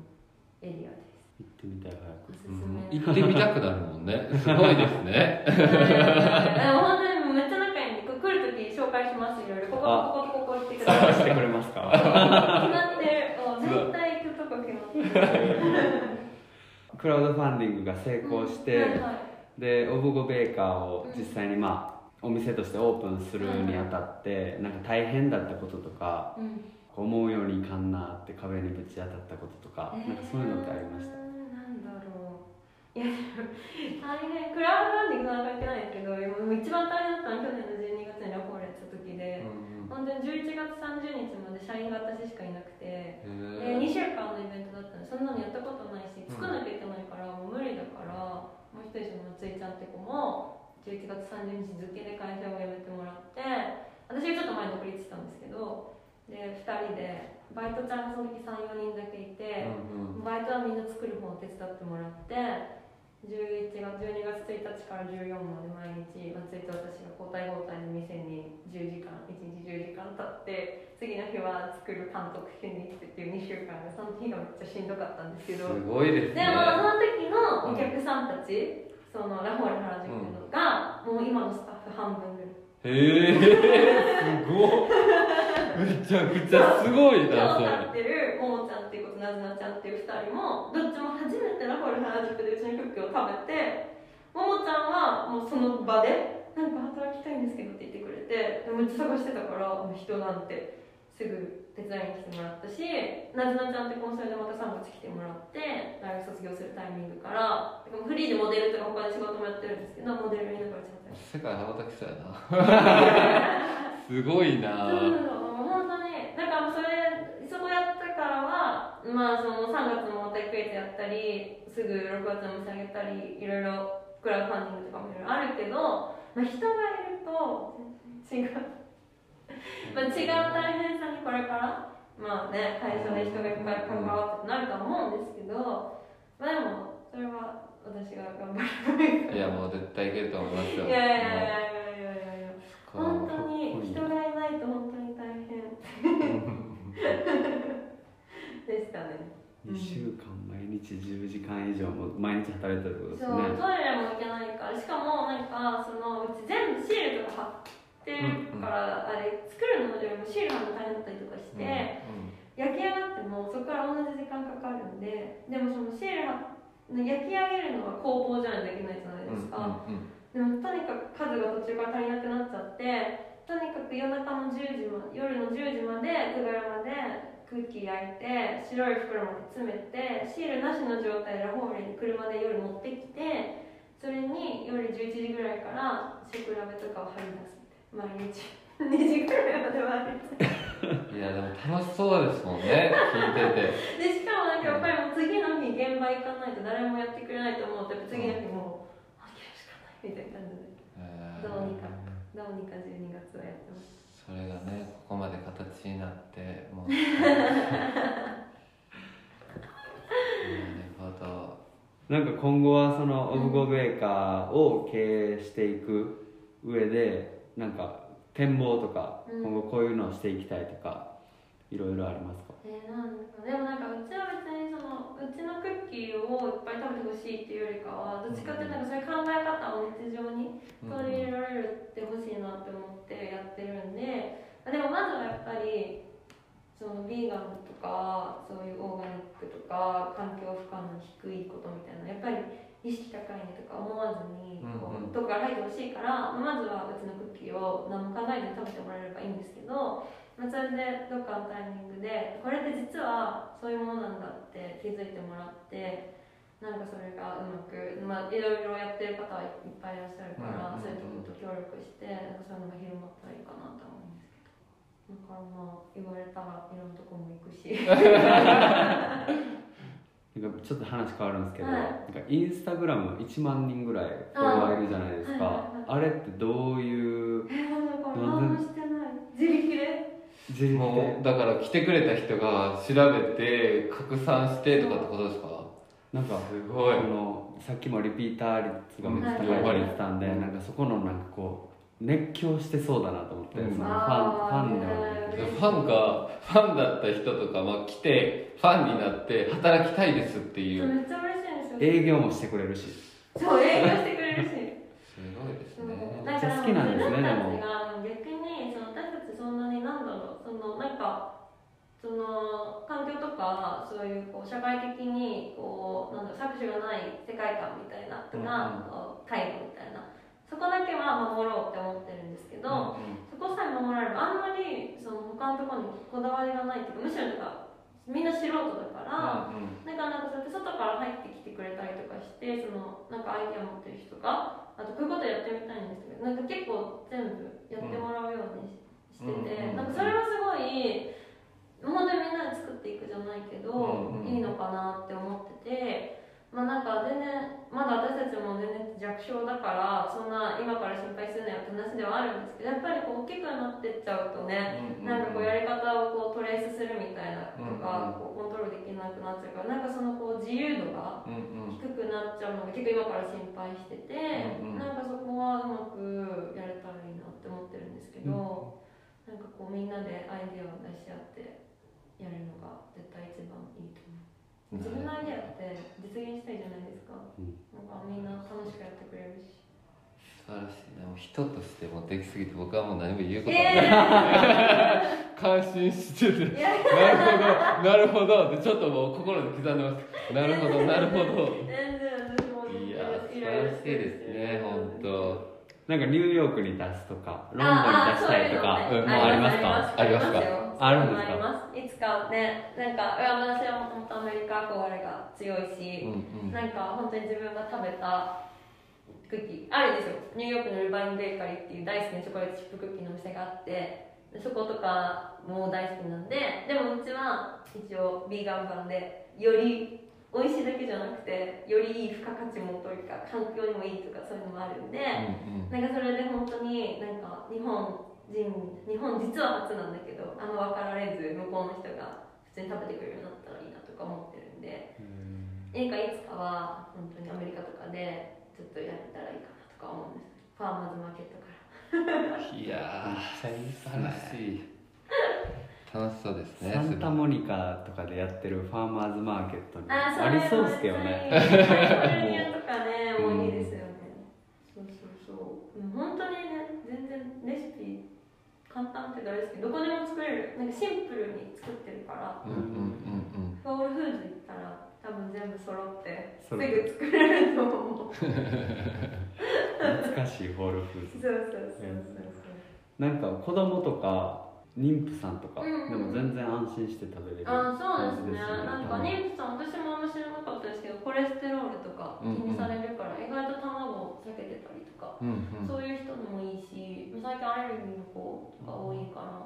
Speaker 3: エリアです。
Speaker 2: 行ってみたい早く。
Speaker 3: おすすめ、
Speaker 1: 行ってみたくなるもんね。[laughs] すごいですね。
Speaker 3: 本当にめっちゃ仲いいんでこう来る時紹介しますいろいろ。ここ
Speaker 2: あ。
Speaker 3: ここここ行ってください。
Speaker 2: してくれますか？[laughs]
Speaker 3: 決まってる。もう絶対行くとこ決まってる [laughs]
Speaker 2: クラウドファンディングが成功して、
Speaker 3: はいはい。
Speaker 2: でオブゴベーカーを実際にまあお店としてオープンするにあたってなんか大変だったこととか
Speaker 3: うん。
Speaker 2: こう思うようにいかんなって壁にぶち当たったこととか、なんかそういうのってありました？
Speaker 3: えーなんだろう。いや大変。クラウドファンディングは関係ないですけどもう一番大変だったのは去年の12月にラフォーレやった時で、本当に11月30日まで社員が私しかいなくて、で2週間のイベントだったのでそんなのやったことないし作らなきゃいけないからもう無理だから、もう一人の松井ちゃんって子も11月30日付で会社を辞めてもらって私がちょっと前に独立したんですけどで2人でバイトちゃんがその時34人だけいて、バイトはみんな作る方を手伝ってもらって11月12月1日から14まで毎日、まあ、1日私が交代交代の店に10時間1日10時間経って次の日は作る監督編に行ってっていう2週間がその日がめっちゃしんどかったんですけど
Speaker 1: すごいですね。
Speaker 3: でもその時のお客さんたち、そのラフォーレ原宿のが、もう今のスタッフ半分ぐ
Speaker 1: へえすごい。めちゃくちゃすごいなそ
Speaker 3: 今
Speaker 1: れ。[laughs]
Speaker 3: 立ってるももちゃんっていうことなずなちゃんっていう2人もどっちも初めてラフォーレ原宿でうちのクッキーを食べてももちゃんはもうその場で「なんか働きたいんですけど」って言ってくれてでめっちゃ探してたからもう人なんてすぐ手伝いに来てもらったしなずなちゃんってコンサルでまた3月来てもらって大学卒業するタイミングからでもフリーでモデルとか他で仕事もやってるんですけどモデルにだからちゃんと
Speaker 1: 世界羽ばたきそうやな。[laughs] すごいな。
Speaker 3: そうそう。本当にだからそれそこやったからはまあその3月もまた1ヶ月やったりすぐ6月も仕上げたりいろいろクラウドファンディングとかもいろいろあるけど、まあ、人がいると違うまあ違う大変さにこれからまあね会社で人がいっぱい関わってなるとは思うんですけどまあでもそれは私が頑張る。
Speaker 1: いやもう絶対いけると思いますよ。
Speaker 3: いやいやいやいやいやいや。
Speaker 1: こ
Speaker 3: 本当に人がいないと本当に大変。[laughs] でしたね。
Speaker 2: 2週間毎日10時間以上も毎日働いてるってことです
Speaker 3: そう
Speaker 2: ね
Speaker 3: トイレも行けないからしかもなんかそのうち全部シールとか貼ってるから、あれ作るのよりもシール貼るの大変だったりとかして、焼き上がってもそこから同じ時間かかるんででもそのシール貼焼き上げるのは工房じゃないといけないじゃないですか、でもとにかく数が途中から足りなくなっちゃってとにかく夜中の10時ま夜の10時まで久我山でクッキー焼いて白い袋まで詰めてシールなしの状態でラフォーレに車で夜持ってきてそれに夜11時ぐらいから食ラベとかを貼り出す毎日。[laughs] 2時ぐらいまで毎日
Speaker 1: いやでも楽しそうですもんね。聞いてて。
Speaker 3: でしかもなんかやっぱりもう次の場行かないと誰もやってくれないと思うとやっぱ次の日もうあきるしかないみたいな感じで
Speaker 1: えー
Speaker 3: どう。にかどうにか12月はやってます
Speaker 1: それがねここまで形になってもう。なるほど。
Speaker 2: なんか今後はそのオブゴベーカーを経営していく上でなんか展望とか
Speaker 3: うん。
Speaker 2: 今後こういうのをしていきたいとかいろいろありますか？
Speaker 3: えー、なんですか？でもなんかうちは別にそのうちのクッキーをいっぱい食べてほしいっていうよりかはどっちかっていうとなんかそういう考え方を日常に取り入れられてほしいなって思ってやってるんででもまずはやっぱりそのビーガンとかそういうオーガニックとか環境負荷の低いことみたいなやっぱり意識高いねとか思わずにこ
Speaker 1: う
Speaker 3: どこから入ってほしいからまずはうちのクッキーを何も考えずに食べてもらえればいいんですけどまあ、それでどっかのタイミングでこれって実はそういうものなんだって気づいてもらってなんかそれがうまく、まあ、いろいろやってる方はいっぱいいらっしゃるから、
Speaker 1: うん
Speaker 3: そういうとこと協力してなんかそういうのが広まったらいいかなとは思うんですけど。だからまあ言われたらいろんなとこも行くし。
Speaker 2: なんかちょっと話変わるんですけど、
Speaker 3: はい。
Speaker 2: なんかインスタグラム1万人ぐらいフォロワーいるじゃないですか、
Speaker 3: はい
Speaker 2: あれってどういう
Speaker 3: えー、だから何もしてない。自力で？
Speaker 1: も
Speaker 2: で。
Speaker 1: うだから来てくれた人が調べて拡散してとかってことですか？
Speaker 2: なんか
Speaker 1: すごい。
Speaker 2: このさっきもリピーター率がめっちゃ高いって言ってたんで、
Speaker 1: うん
Speaker 2: なんかそこのなんかこう熱狂してそうだなと思って、
Speaker 1: うん。
Speaker 2: そのファンファンで
Speaker 1: ファンがファンだった人とか、まあ、来てファンになって働きたいですっていう。
Speaker 3: めっちゃ嬉しいんですよ
Speaker 2: 営業もしてくれるし。
Speaker 3: そう営業してくれるし。[laughs]
Speaker 1: すごいですね。
Speaker 3: だから
Speaker 2: めっちゃ好きなんですねでも
Speaker 3: ちが逆にその私たちそんなになんだろうそのなんかその環境とかそういうこう社会的にこうなんだ搾取がない世界観みたいなとか、介護みたいな。そこだけは守ろうって思ってるんですけど、そこさえ守られればあんまりその他のところにこだわりがないっていうかむしろなんかみんな素人だから、なんかなんかそうやって外から入ってきてくれたりとかしてそのなんかアイデア持ってる人があとこういうことやってみたいんですけどなんか結構全部やってもらうようにし,、てて、
Speaker 1: うん。
Speaker 3: なんかそれはすごい本当にみんなで作っていくじゃないけど、
Speaker 1: うん。うん
Speaker 3: いいのかなって思ってて。まあなんか全然まだ私たちも全然弱症だからそんな今から心配するなよって話ではあるんですけどやっぱりこう大きくなってっちゃうとね、なんかこうやり方をこうトレースするみたいなとか、こうコントロールできなくなっちゃうからなんかそのこう自由度が
Speaker 1: うんうん。
Speaker 3: 低くなっちゃうのが結構今から心配してて、
Speaker 1: うんうん。
Speaker 3: なんかそこはうまくやれたらいいなって思ってるんですけど、なんかこうみんなでアイデアを出し合ってやるのが絶対一番いいと思う。自分のアイデアって実現したいじゃないですか、
Speaker 2: うん。
Speaker 3: なんかみんな楽しくやってくれるし。
Speaker 1: 素晴らしい。なもう人としてもできすぎて僕はもう何も言うこと
Speaker 3: え
Speaker 1: ない、[laughs] 感心してて。なるほど。なるほど。でちょっともう心で刻んでます。なるほど。なるほど。いや素晴らしいですね本当
Speaker 2: なんかニューヨークに出すとかロンドンに出したりとか
Speaker 3: ああそういう
Speaker 2: もうありますか？
Speaker 1: あります。か？
Speaker 3: よ。
Speaker 2: あるんですか？
Speaker 3: いつかねなんかいや私はもともとアメリカ憧れが強いし、
Speaker 1: うんうん。
Speaker 3: なんか本当に自分が食べたクッキーあるんですよ。ニューヨークのルバインベーカリーっていう大好きなチョコレートチップクッキーのお店があってでそことかも大好きなんででもうちは一応ビーガン版でより美味しいだけじゃなくてよりいい付加価値もというか環境にもいいとかそういうのもあるんで、
Speaker 1: うん
Speaker 3: なんかそれで本当になんか日本人日本実は初なんだけどあんま分かられず向こうの人が普通に食べてくれるようになったらいいなとか思ってるんで映画いつかは本当にアメリカとかでちょっとやれたらいいかなとか思うんです。ファーマーズマーケットから。
Speaker 1: いや
Speaker 2: めっちゃいいっす
Speaker 1: ー素晴らし
Speaker 2: ね
Speaker 1: い楽しそうですね
Speaker 2: サンタモニカとかでやってるファーマーズマーケットに
Speaker 3: あ
Speaker 2: ありそうですけどね。
Speaker 3: カリフォルニアとかねもういいですよね。そうそうそう。うん本当にね全然レシピ簡単って言ったらあれですけどどこでも作れる。なんかシンプルに作ってるから。
Speaker 1: うんうんうん
Speaker 3: ホールフーズ行ったら多分全部揃ってすぐ作れると思う。そ [laughs] う
Speaker 2: 懐かしいホールフーズ。
Speaker 3: そうそうそう。
Speaker 2: なんか子供とか妊婦さんとか、
Speaker 3: うんうん。
Speaker 2: でも全然安心して食べれる
Speaker 3: あそうですね。なんか妊婦さん私もあんま知らなかったですけどコレステロールとか気にされるから、意外と卵を避けてたりとか、
Speaker 1: うんうん。
Speaker 3: そういう人にもいいし最近アレルギーの子とか多いから、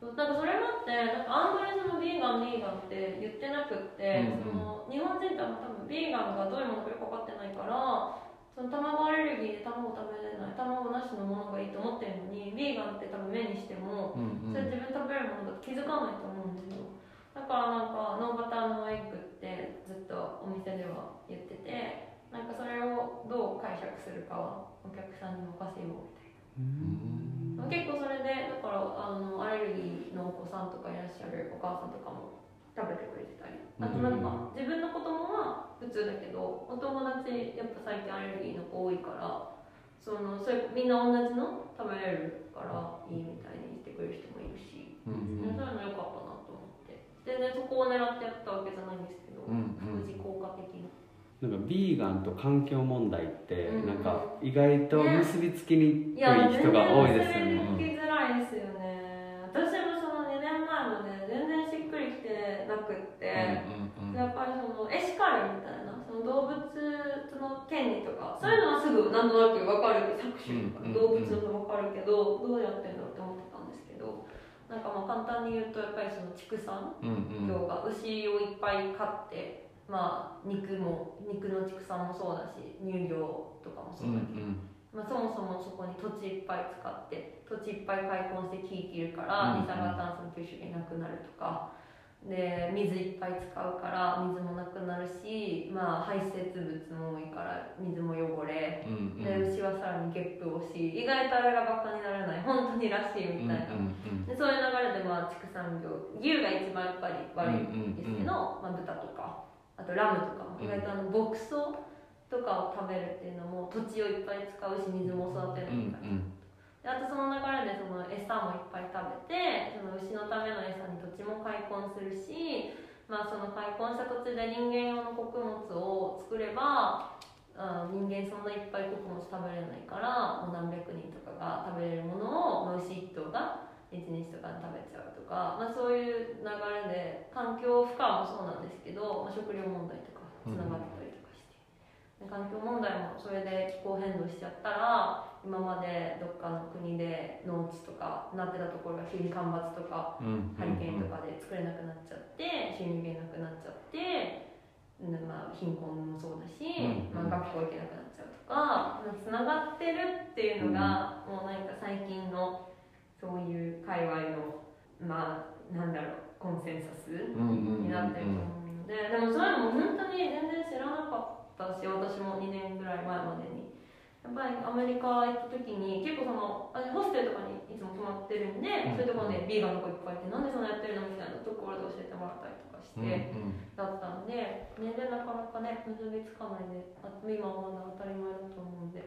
Speaker 3: そうなんかそれもあってなんかあんまりそのビーガンビーガンって言ってなくって、
Speaker 1: うんうん。
Speaker 3: その日本人って多分ビーガンがどういうものかよく分かってないからその卵アレルギーで卵食べれない卵なしのものがいいと思ってるのにビーガンって多分目にしても
Speaker 1: うんうん。
Speaker 3: それ自分食べるものだと気づかないと思うんですよだからなんかノーバターのエッグってずっとお店では言っててなんかそれをどう解釈するかはお客さんに任せようみたい
Speaker 2: うん。
Speaker 3: な結構それでだからあのアレルギーのお子さんとかいらっしゃるお母さんとかも食べてくれてたり。あとなんか自分の子供は普通だけどお友達やっぱ最近アレルギーの子多いからそのそれみんな同じの食べれるからいいみたいにしてくれる人もいるし、
Speaker 1: うん
Speaker 3: そういうの良かったなと思って。全然そこを狙ってやったわけじゃないんですけど、
Speaker 1: うんうん。
Speaker 3: 効果的な
Speaker 2: なんかビーガンと環境問題って、
Speaker 3: うん。
Speaker 2: なんか意外と結びつきにくい人が多いですよ
Speaker 3: 全
Speaker 2: ね
Speaker 3: 然聞きづらいですよね。私もその2年前まで全然しっくりきてなくって、
Speaker 1: うんうん
Speaker 3: やっぱりそのエシカルみたいなその動物の権利とかそういうのはすぐなんとなく分動物の分かるけどどうやってんだって思ってたんですけどなんかまあ簡単に言うとやっぱりその畜産業が牛をいっぱい飼ってまあ肉も肉の畜産もそうだし乳業とかもそうだけど、まあ、そもそもそこに土地いっぱい使って土地いっぱい開墾して木切るから二酸化炭素の吸収がなくなるとかで水いっぱい使うから水もなくなるし、まあ、排泄物も多いから水も汚れ。
Speaker 1: うんうん。
Speaker 3: で牛はさらにゲップをし意外とあれがバカにならない。本当にらしいみたいな、
Speaker 1: うん
Speaker 3: でそういう流れでまあ畜産業牛が一番やっぱり悪いんですけど、まあ、豚とかあとラムとかも意外とあの牧草とかを食べるっていうのも土地をいっぱい使うし水も育て
Speaker 1: うん
Speaker 3: るみたいな、であとその流れでその餌もいっぱい食べてその牛のための餌に土地も開墾するし、まあ、その開墾した土地で人間用の穀物を作ればあ人間そんないっぱい穀物食べれないからもう何百人とかが食べれるものを、まあ、牛一頭が1日とかに食べちゃうとか、まあ、そういう流れで環境負荷もそうなんですけど、まあ、食料問題とかつながったり、環境問題もそれで気候変動しちゃったら今までどっかの国で農地とかなってたところが急に干ばつとか
Speaker 1: うん
Speaker 3: ハリケーンとかで作れなくなっちゃって収入源なくなっちゃってうんまあ、貧困もそうだし、
Speaker 1: うん
Speaker 3: まあ、学校行けなくなっちゃうとかつながってるっていうのが、もうなんか最近のそういう界隈のまあなんだろうコンセンサスになってると思うので、でもそういうのも本当に全然知らなかったし私も2年ぐらい前までに。やっぱりアメリカ行った時に結構その私ホステルとかにいつも泊まってるんで、
Speaker 1: うん。
Speaker 3: そういうところでビーガンの子いっぱいいてなんでそんなやってるのみたいなところで教えてもらったりとかして、だったんで年齢なかなかね結びつかないであ今はまだ当たり前だと思うんで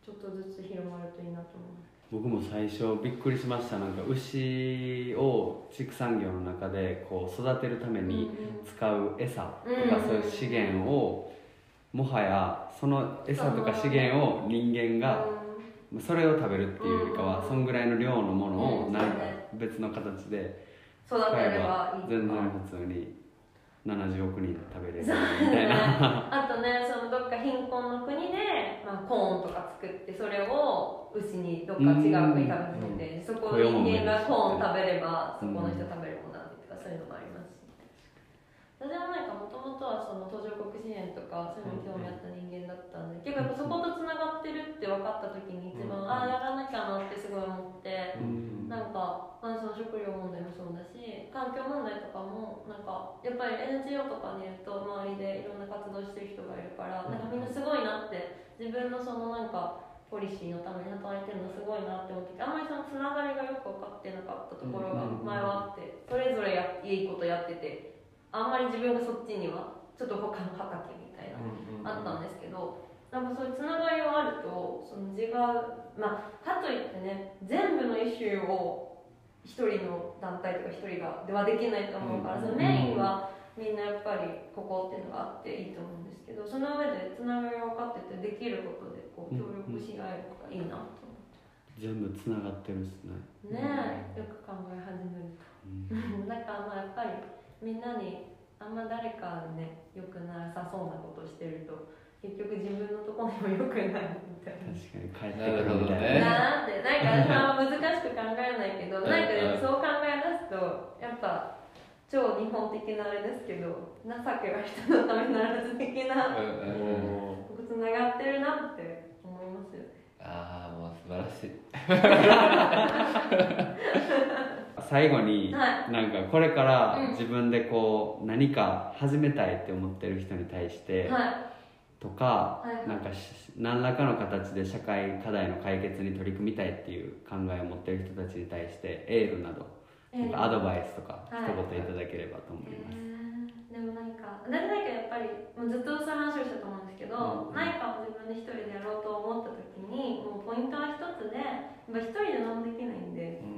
Speaker 3: ちょっとずつ広まるといいなと思います
Speaker 2: 僕も最初びっくりしました。なんか牛を畜産業の中でこう育てるために使う餌とかそういう資源をもはやその餌とか資源を人間がそれを食べるっていうよりかはそんぐらいの量のものをなんか別の形で
Speaker 3: 育てれば
Speaker 2: 全然普通に70億人食べれるみたいな。
Speaker 3: あとねそのどっか貧困の国で、まあ、コーンとか作ってそれを牛にどっか違う国に食べさせてそこ人間がコーン食べればそこの人食べるものなんてとかそういうのもあります。し私はなんかもともとはその途上国支援とかそういうのに興味あった人間だったんで結構やっぱそことつながってるって分かった時に一番ああやらなきゃなってすごい思って
Speaker 2: うん
Speaker 3: なんか、まあ、その食料問題もそうだし環境問題とかもなんかやっぱり NGO とかにいると周りでいろんな活動してる人がいるからなんかみんなすごいなって自分のそのなんかポリシーのために働いてるのすごいなって思っててあんまりそのつながりがよく分かってなかったところが前はあってそれぞれやいいことやっててあんまり自分がそっちにはちょっと他の畑みたいなあったんですけどなんかそういうつながりがあるとその違うまあかといってね全部のイシューを一人の団体とか一人がではできないと思うから、そのメインはみんなやっぱりここっていうのがあっていいと思うんですけどその上でつながりが分かっててできることでこう協力し合えるからいいなと思
Speaker 2: 全部つながってるっすね、
Speaker 3: ってねえよく考え始める
Speaker 2: うん。[laughs]
Speaker 3: とだからまあやっぱりみんなにあんま誰かね良くなさそうなことをしてると結局自分のところにも良くないみたいな。
Speaker 2: 確かに帰ってくるみたい
Speaker 1: え
Speaker 2: な
Speaker 3: なーってなんか私は難しく考えないけど
Speaker 1: うん。
Speaker 3: なんかでもそう考え出すとやっぱ超日本的なあれですけど情けは人のためならず的な
Speaker 2: お
Speaker 3: つながってるなって思いますよ。ね
Speaker 1: ああもう素晴らしい [laughs]
Speaker 2: 最後に、
Speaker 3: は
Speaker 2: なんかこれから
Speaker 3: うん。
Speaker 2: 自分でこう何か始めたいって思ってる人に対して、
Speaker 3: は
Speaker 2: とか、
Speaker 3: はい。はい
Speaker 2: なんかし何らかの形で社会課題の解決に取り組みたいっていう考えを持ってる人たちに対してエールなど、
Speaker 3: い
Speaker 2: なんかアドバイスとか
Speaker 3: はい。
Speaker 2: 一言いただければと思います、
Speaker 3: でもなんか私なんかやっぱりもうずっとそういう話をしたと思うんですけど、
Speaker 2: うん。
Speaker 3: 何かを自分で一人でやろうと思った時にもうポイントは一つでやっぱ一人で何もできないんでやっ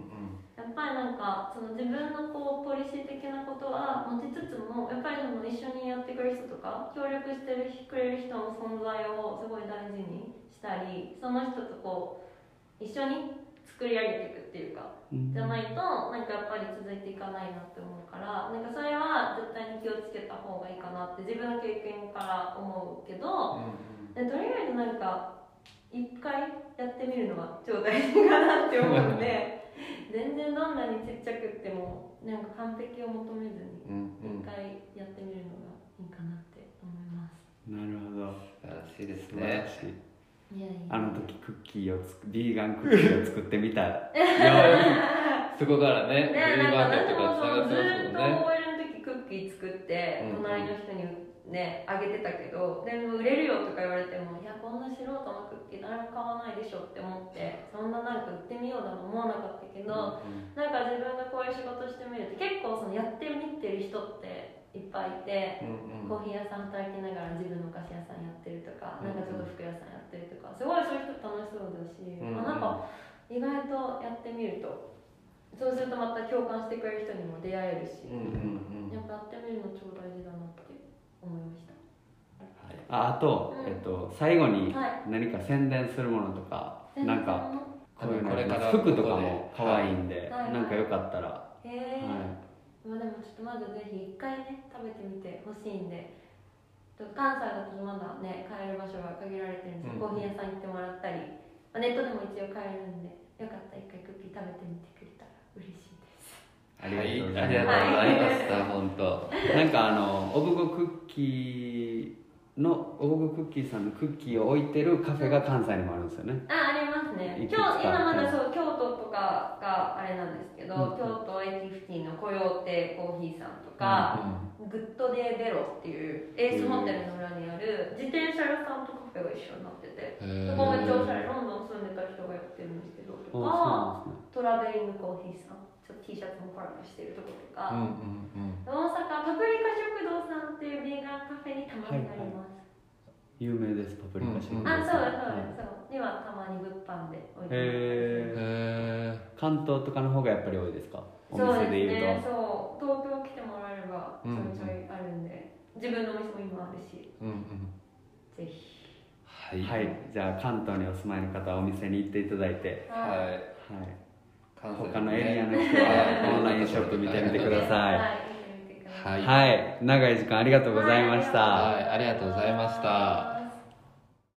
Speaker 3: ぱりなんかその自分のこうポリシー的なことは持ちつつもやっぱりその一緒にやってくれる人とか協力してるくれる人の存在をすごい大事にしたりその人とこう一緒に作り上げていくっていうか
Speaker 2: うん。
Speaker 3: じゃないとなんかやっぱり続いていかないなって思うからなんかそれは絶対に気をつけた方がいいかなって自分の経験から思うけどでとりあえずなんか一回やってみるのは超大事かなって思うんで全然どんなにちっちゃくってもなんか完璧を求めずに一回やってみるのがいいかなって思います。
Speaker 2: なるほど。
Speaker 1: 素晴らしいですね。
Speaker 2: しい。
Speaker 3: いやいや。
Speaker 2: あの時クッキーをつくビーガンクッキーを作ってみたよ [laughs]
Speaker 1: そこからね
Speaker 3: ね、
Speaker 1: フリーマーケット
Speaker 3: なんか
Speaker 1: からつながって
Speaker 3: 私もずっと
Speaker 1: ますもんね
Speaker 3: OL の時クッキー作って
Speaker 1: うん
Speaker 3: 隣の人にねあげてたけどでも売れるよとか言われてもいやこんな素人のクッキー誰も買わないでしょって思ってそんななんか売ってみようだと思わなかったけど、なんか自分がこういう仕事してみると結構そのやってみてる人っていっぱいいて、コーヒー屋さん働きながら自分のお菓子屋さんやってるとか、なんかちょっと服屋さんやってるとかすごいそういう人楽しそうだし、
Speaker 1: うん。
Speaker 3: あなんか意外とやってみるとそうするとまた共感してくれる人にも出会えるし、
Speaker 1: うんうんうん。
Speaker 3: やっぱやってみるの超大事だなって思いました。
Speaker 2: ああと、
Speaker 3: うん。
Speaker 2: えっと、最後に
Speaker 3: はい。
Speaker 2: 何か宣伝するものとか、なんかこういうの
Speaker 1: これから
Speaker 2: 服とかも可愛いんで、
Speaker 3: はい。
Speaker 2: なんかよかったら、
Speaker 3: へえ、
Speaker 2: は
Speaker 3: まあでもちょっとまずぜひ一回ね食べてみてほしいんで。関西だとまだね買える場所が限られてるんですけど、
Speaker 1: うん。
Speaker 3: コーヒー屋さん行ってもらったり、まあ、ネットでも一応買えるんで。よかったら一回クッキー食べてみてくれ
Speaker 2: ありがとうござ
Speaker 1: はいい、
Speaker 2: ます、
Speaker 1: ありがとうございました、本当。
Speaker 2: なんかあのオブゴクッキーのオブゴクッキーさんのクッキーを置いてるカフェが関西にもあるんですよね。
Speaker 3: あありますね。今
Speaker 2: か
Speaker 3: 日今まだそう京都とかがあれなんですけど、
Speaker 2: うん
Speaker 3: 京都エティフティのコヨーテコーヒーさんとか、グッドデイベロっていうエースホテルの裏にある自転車屋さんとカフェが一緒になっててそこめっちゃおしゃれ。ロンドン住んでた人がやってるんですけどとか
Speaker 2: ね。
Speaker 3: トラベリングコーヒーさんちょっと T シャツもコラボしてるところとか、
Speaker 1: うんうんうん。
Speaker 3: 大阪パプリカ食堂さんっていうビーガンカフェにたまになります、
Speaker 2: 有名ですパプリカシェフ。
Speaker 1: うん
Speaker 3: あそうですそう。ですそう。にはたまに物販で置いて
Speaker 2: へ
Speaker 1: へ
Speaker 2: 関東とかの方がやっぱり多いですか？お
Speaker 3: そう
Speaker 2: 店で言う
Speaker 3: ですね
Speaker 2: と。
Speaker 3: そう。東京来てもらえればちょいちょいあるんで、自分のお店も今あるし。
Speaker 1: ーうんうん。
Speaker 3: ぜひ。
Speaker 1: はい。
Speaker 2: はい。じゃあ関東にお住まいの方はお店に行っていただいて。
Speaker 1: は
Speaker 3: はい。
Speaker 2: はい他のエリアの人はオンラインショップ
Speaker 3: 見てみてください。
Speaker 1: はい。
Speaker 2: はい。長い時間ありがとうございました。
Speaker 1: はい、ありがとうございました。